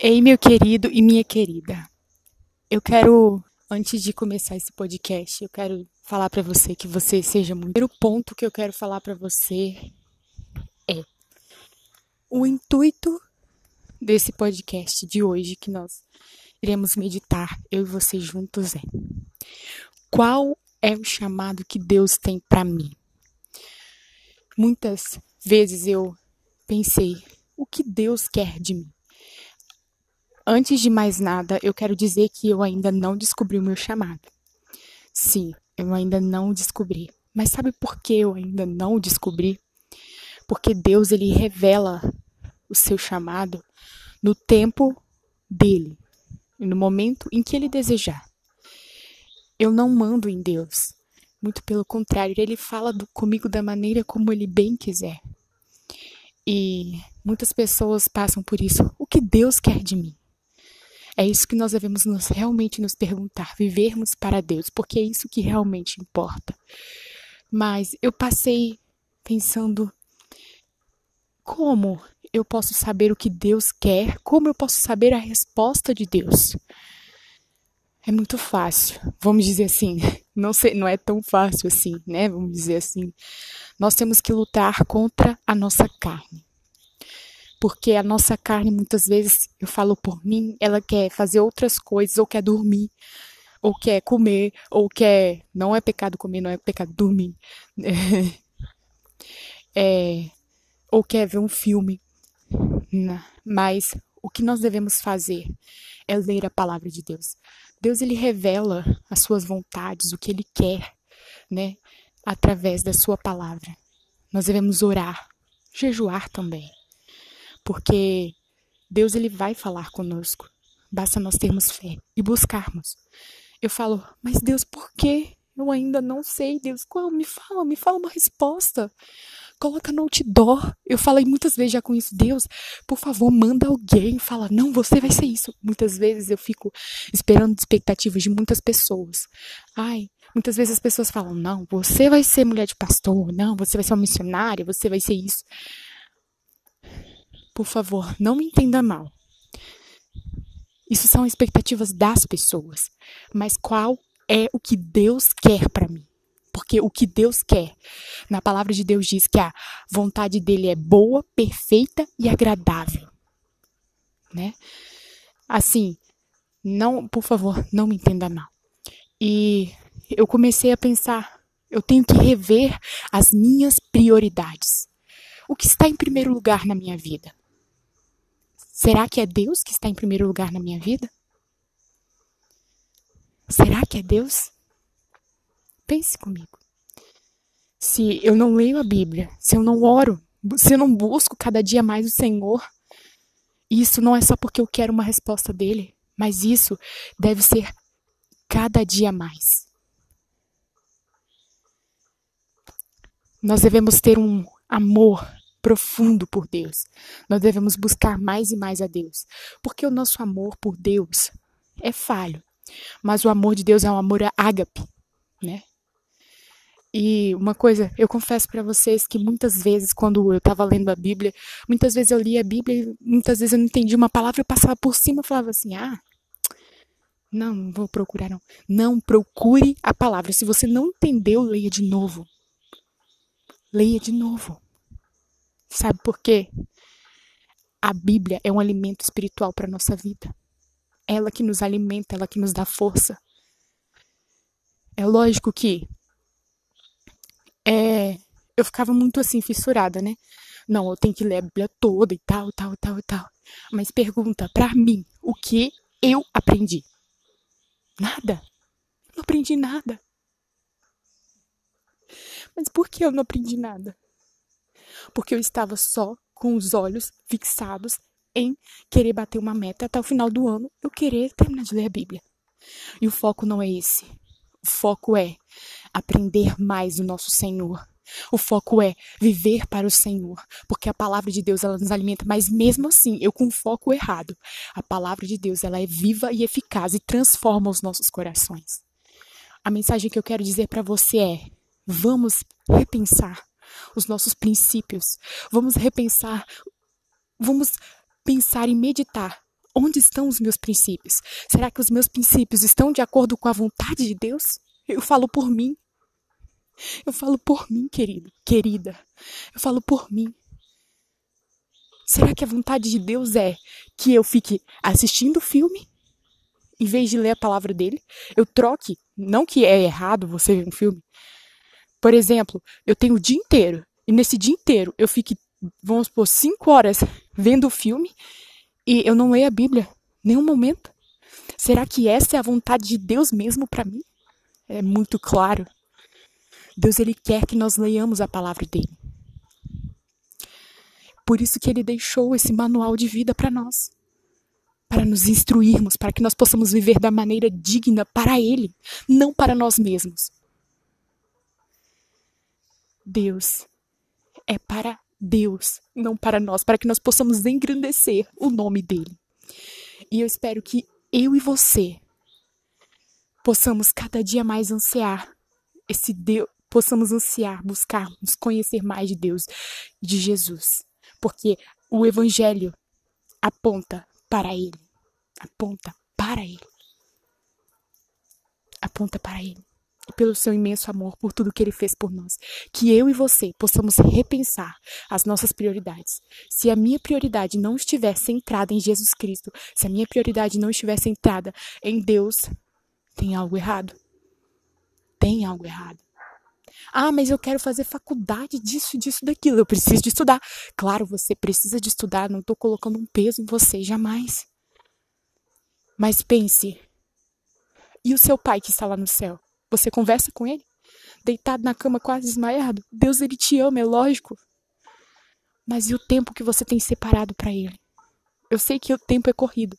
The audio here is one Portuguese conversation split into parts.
Ei, meu querido e minha querida. Eu quero, antes de começar esse podcast, eu quero falar para você que você seja muito. O primeiro ponto que eu quero falar para você é o intuito desse podcast de hoje que nós iremos meditar, eu e você juntos é: qual é o chamado que Deus tem para mim? Muitas vezes eu pensei, o que Deus quer de mim? Antes de mais nada, eu quero dizer que eu ainda não descobri o meu chamado. Sim, eu ainda não descobri. Mas sabe por que eu ainda não descobri? Porque Deus ele revela o seu chamado no tempo dele, no momento em que ele desejar. Eu não mando em Deus. Muito pelo contrário, ele fala do, comigo da maneira como ele bem quiser. E muitas pessoas passam por isso. O que Deus quer de mim? É isso que nós devemos nos, realmente nos perguntar, vivermos para Deus, porque é isso que realmente importa. Mas eu passei pensando como eu posso saber o que Deus quer? Como eu posso saber a resposta de Deus? É muito fácil, vamos dizer assim. Não sei, não é tão fácil assim, né? Vamos dizer assim. Nós temos que lutar contra a nossa carne porque a nossa carne muitas vezes, eu falo por mim, ela quer fazer outras coisas, ou quer dormir, ou quer comer, ou quer. Não é pecado comer, não é pecado dormir. É, ou quer ver um filme. Mas o que nós devemos fazer é ler a palavra de Deus. Deus ele revela as suas vontades, o que ele quer, né, através da sua palavra. Nós devemos orar, jejuar também porque Deus ele vai falar conosco. Basta nós termos fé e buscarmos. Eu falo, mas Deus, por que? Eu ainda não sei, Deus. Qual? Me fala, me fala uma resposta. Coloca no outdoor. Eu falei muitas vezes já com isso. Deus, por favor, manda alguém. Fala, não, você vai ser isso. Muitas vezes eu fico esperando expectativas de muitas pessoas. Ai, muitas vezes as pessoas falam, não, você vai ser mulher de pastor. Não, você vai ser uma missionária. Você vai ser isso. Por favor, não me entenda mal. Isso são expectativas das pessoas. Mas qual é o que Deus quer para mim? Porque o que Deus quer, na palavra de Deus diz que a vontade dele é boa, perfeita e agradável. Né? Assim, não, por favor, não me entenda mal. E eu comecei a pensar, eu tenho que rever as minhas prioridades. O que está em primeiro lugar na minha vida? Será que é Deus que está em primeiro lugar na minha vida? Será que é Deus? Pense comigo. Se eu não leio a Bíblia, se eu não oro, se eu não busco cada dia mais o Senhor, isso não é só porque eu quero uma resposta dele, mas isso deve ser cada dia mais. Nós devemos ter um amor profundo por Deus. Nós devemos buscar mais e mais a Deus, porque o nosso amor por Deus é falho, mas o amor de Deus é um amor ágape, né? E uma coisa, eu confesso para vocês que muitas vezes, quando eu estava lendo a Bíblia, muitas vezes eu lia a Bíblia e muitas vezes eu não entendi uma palavra, eu passava por cima e falava assim: ah, não, não vou procurar não. Não procure a palavra. Se você não entendeu, leia de novo. Leia de novo. Sabe por quê? A Bíblia é um alimento espiritual para nossa vida. Ela que nos alimenta, ela que nos dá força. É lógico que é, eu ficava muito assim fissurada, né? Não, eu tenho que ler a Bíblia toda e tal, tal, tal tal. Mas pergunta para mim, o que eu aprendi? Nada. Não aprendi nada. Mas por que eu não aprendi nada? Porque eu estava só com os olhos fixados em querer bater uma meta até o final do ano, eu querer terminar de ler a Bíblia. E o foco não é esse. O foco é aprender mais do nosso Senhor. O foco é viver para o Senhor, porque a palavra de Deus ela nos alimenta, mas mesmo assim, eu com foco errado. A palavra de Deus ela é viva e eficaz e transforma os nossos corações. A mensagem que eu quero dizer para você é: vamos repensar os nossos princípios. Vamos repensar, vamos pensar e meditar Onde estão os meus princípios? Será que os meus princípios estão de acordo com a vontade de Deus? Eu falo por mim. Eu falo por mim, querido, querida. Eu falo por mim. Será que a vontade de Deus é que eu fique assistindo o filme em vez de ler a palavra dele? Eu troque, não que é errado você ver um filme. Por exemplo, eu tenho o dia inteiro e nesse dia inteiro eu fique, vamos supor, cinco horas vendo o filme e eu não leio a Bíblia nenhum momento. Será que essa é a vontade de Deus mesmo para mim? É muito claro. Deus ele quer que nós leiamos a palavra dele. Por isso que ele deixou esse manual de vida para nós. Para nos instruirmos, para que nós possamos viver da maneira digna para ele, não para nós mesmos. Deus é para Deus, não para nós, para que nós possamos engrandecer o nome dele. E eu espero que eu e você possamos cada dia mais ansiar esse Deus, possamos ansiar, buscar, nos conhecer mais de Deus, de Jesus porque o evangelho aponta para ele, aponta para ele. Aponta para ele. Pelo seu imenso amor, por tudo que ele fez por nós. Que eu e você possamos repensar as nossas prioridades. Se a minha prioridade não estiver centrada em Jesus Cristo, se a minha prioridade não estiver centrada em Deus, tem algo errado. Tem algo errado. Ah, mas eu quero fazer faculdade disso, disso, daquilo. Eu preciso de estudar. Claro, você precisa de estudar. Não estou colocando um peso em você, jamais. Mas pense. E o seu pai que está lá no céu? Você conversa com ele? Deitado na cama, quase desmaiado? Deus, ele te ama, é lógico. Mas e o tempo que você tem separado para ele? Eu sei que o tempo é corrido.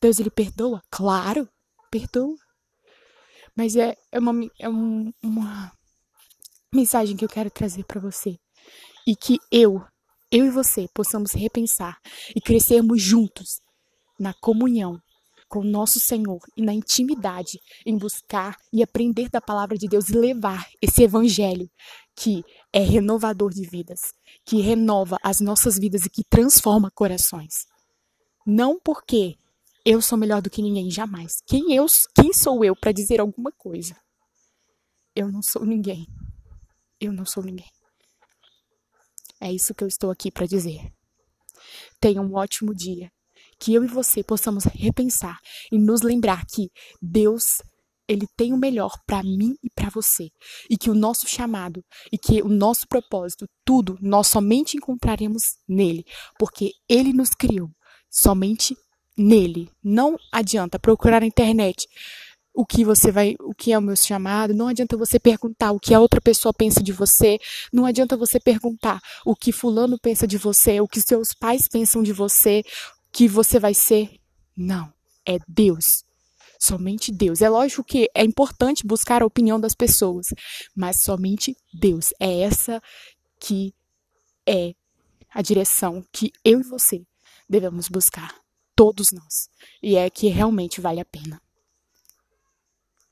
Deus, ele perdoa? Claro, perdoa. Mas é, é, uma, é um, uma mensagem que eu quero trazer para você e que eu, eu e você possamos repensar e crescermos juntos na comunhão com nosso Senhor e na intimidade em buscar e aprender da palavra de Deus e levar esse evangelho que é renovador de vidas, que renova as nossas vidas e que transforma corações. Não porque eu sou melhor do que ninguém, jamais. Quem eu, quem sou eu para dizer alguma coisa? Eu não sou ninguém eu não sou ninguém. É isso que eu estou aqui para dizer. Tenha um ótimo dia. Que eu e você possamos repensar e nos lembrar que Deus ele tem o melhor para mim e para você. E que o nosso chamado e que o nosso propósito, tudo, nós somente encontraremos nele, porque ele nos criou somente nele. Não adianta procurar na internet o que você vai, o que é o meu chamado, não adianta você perguntar o que a outra pessoa pensa de você, não adianta você perguntar o que fulano pensa de você, o que seus pais pensam de você, que você vai ser. Não, é Deus. Somente Deus. É lógico que é importante buscar a opinião das pessoas, mas somente Deus. É essa que é a direção que eu e você devemos buscar, todos nós. E é que realmente vale a pena.